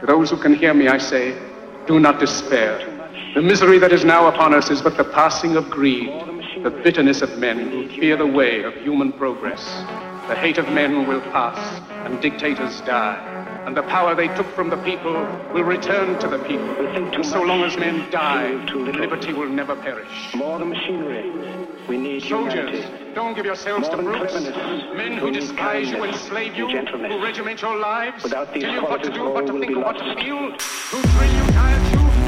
To those who can hear me, I say, do not despair. The misery that is now upon us is but the passing of greed, the bitterness of men who fear the way of human progress. The hate of men will pass, and dictators die. And the power they took from the people will return to the people. And so long as men die, liberty will never perish. More than machinery, we need Soldiers, humanity. don't give yourselves to More than brutes. Men who despise you, enslave you, who regiment your lives, Without these tell you what to do, what to think, what to feel, who drill you, diet you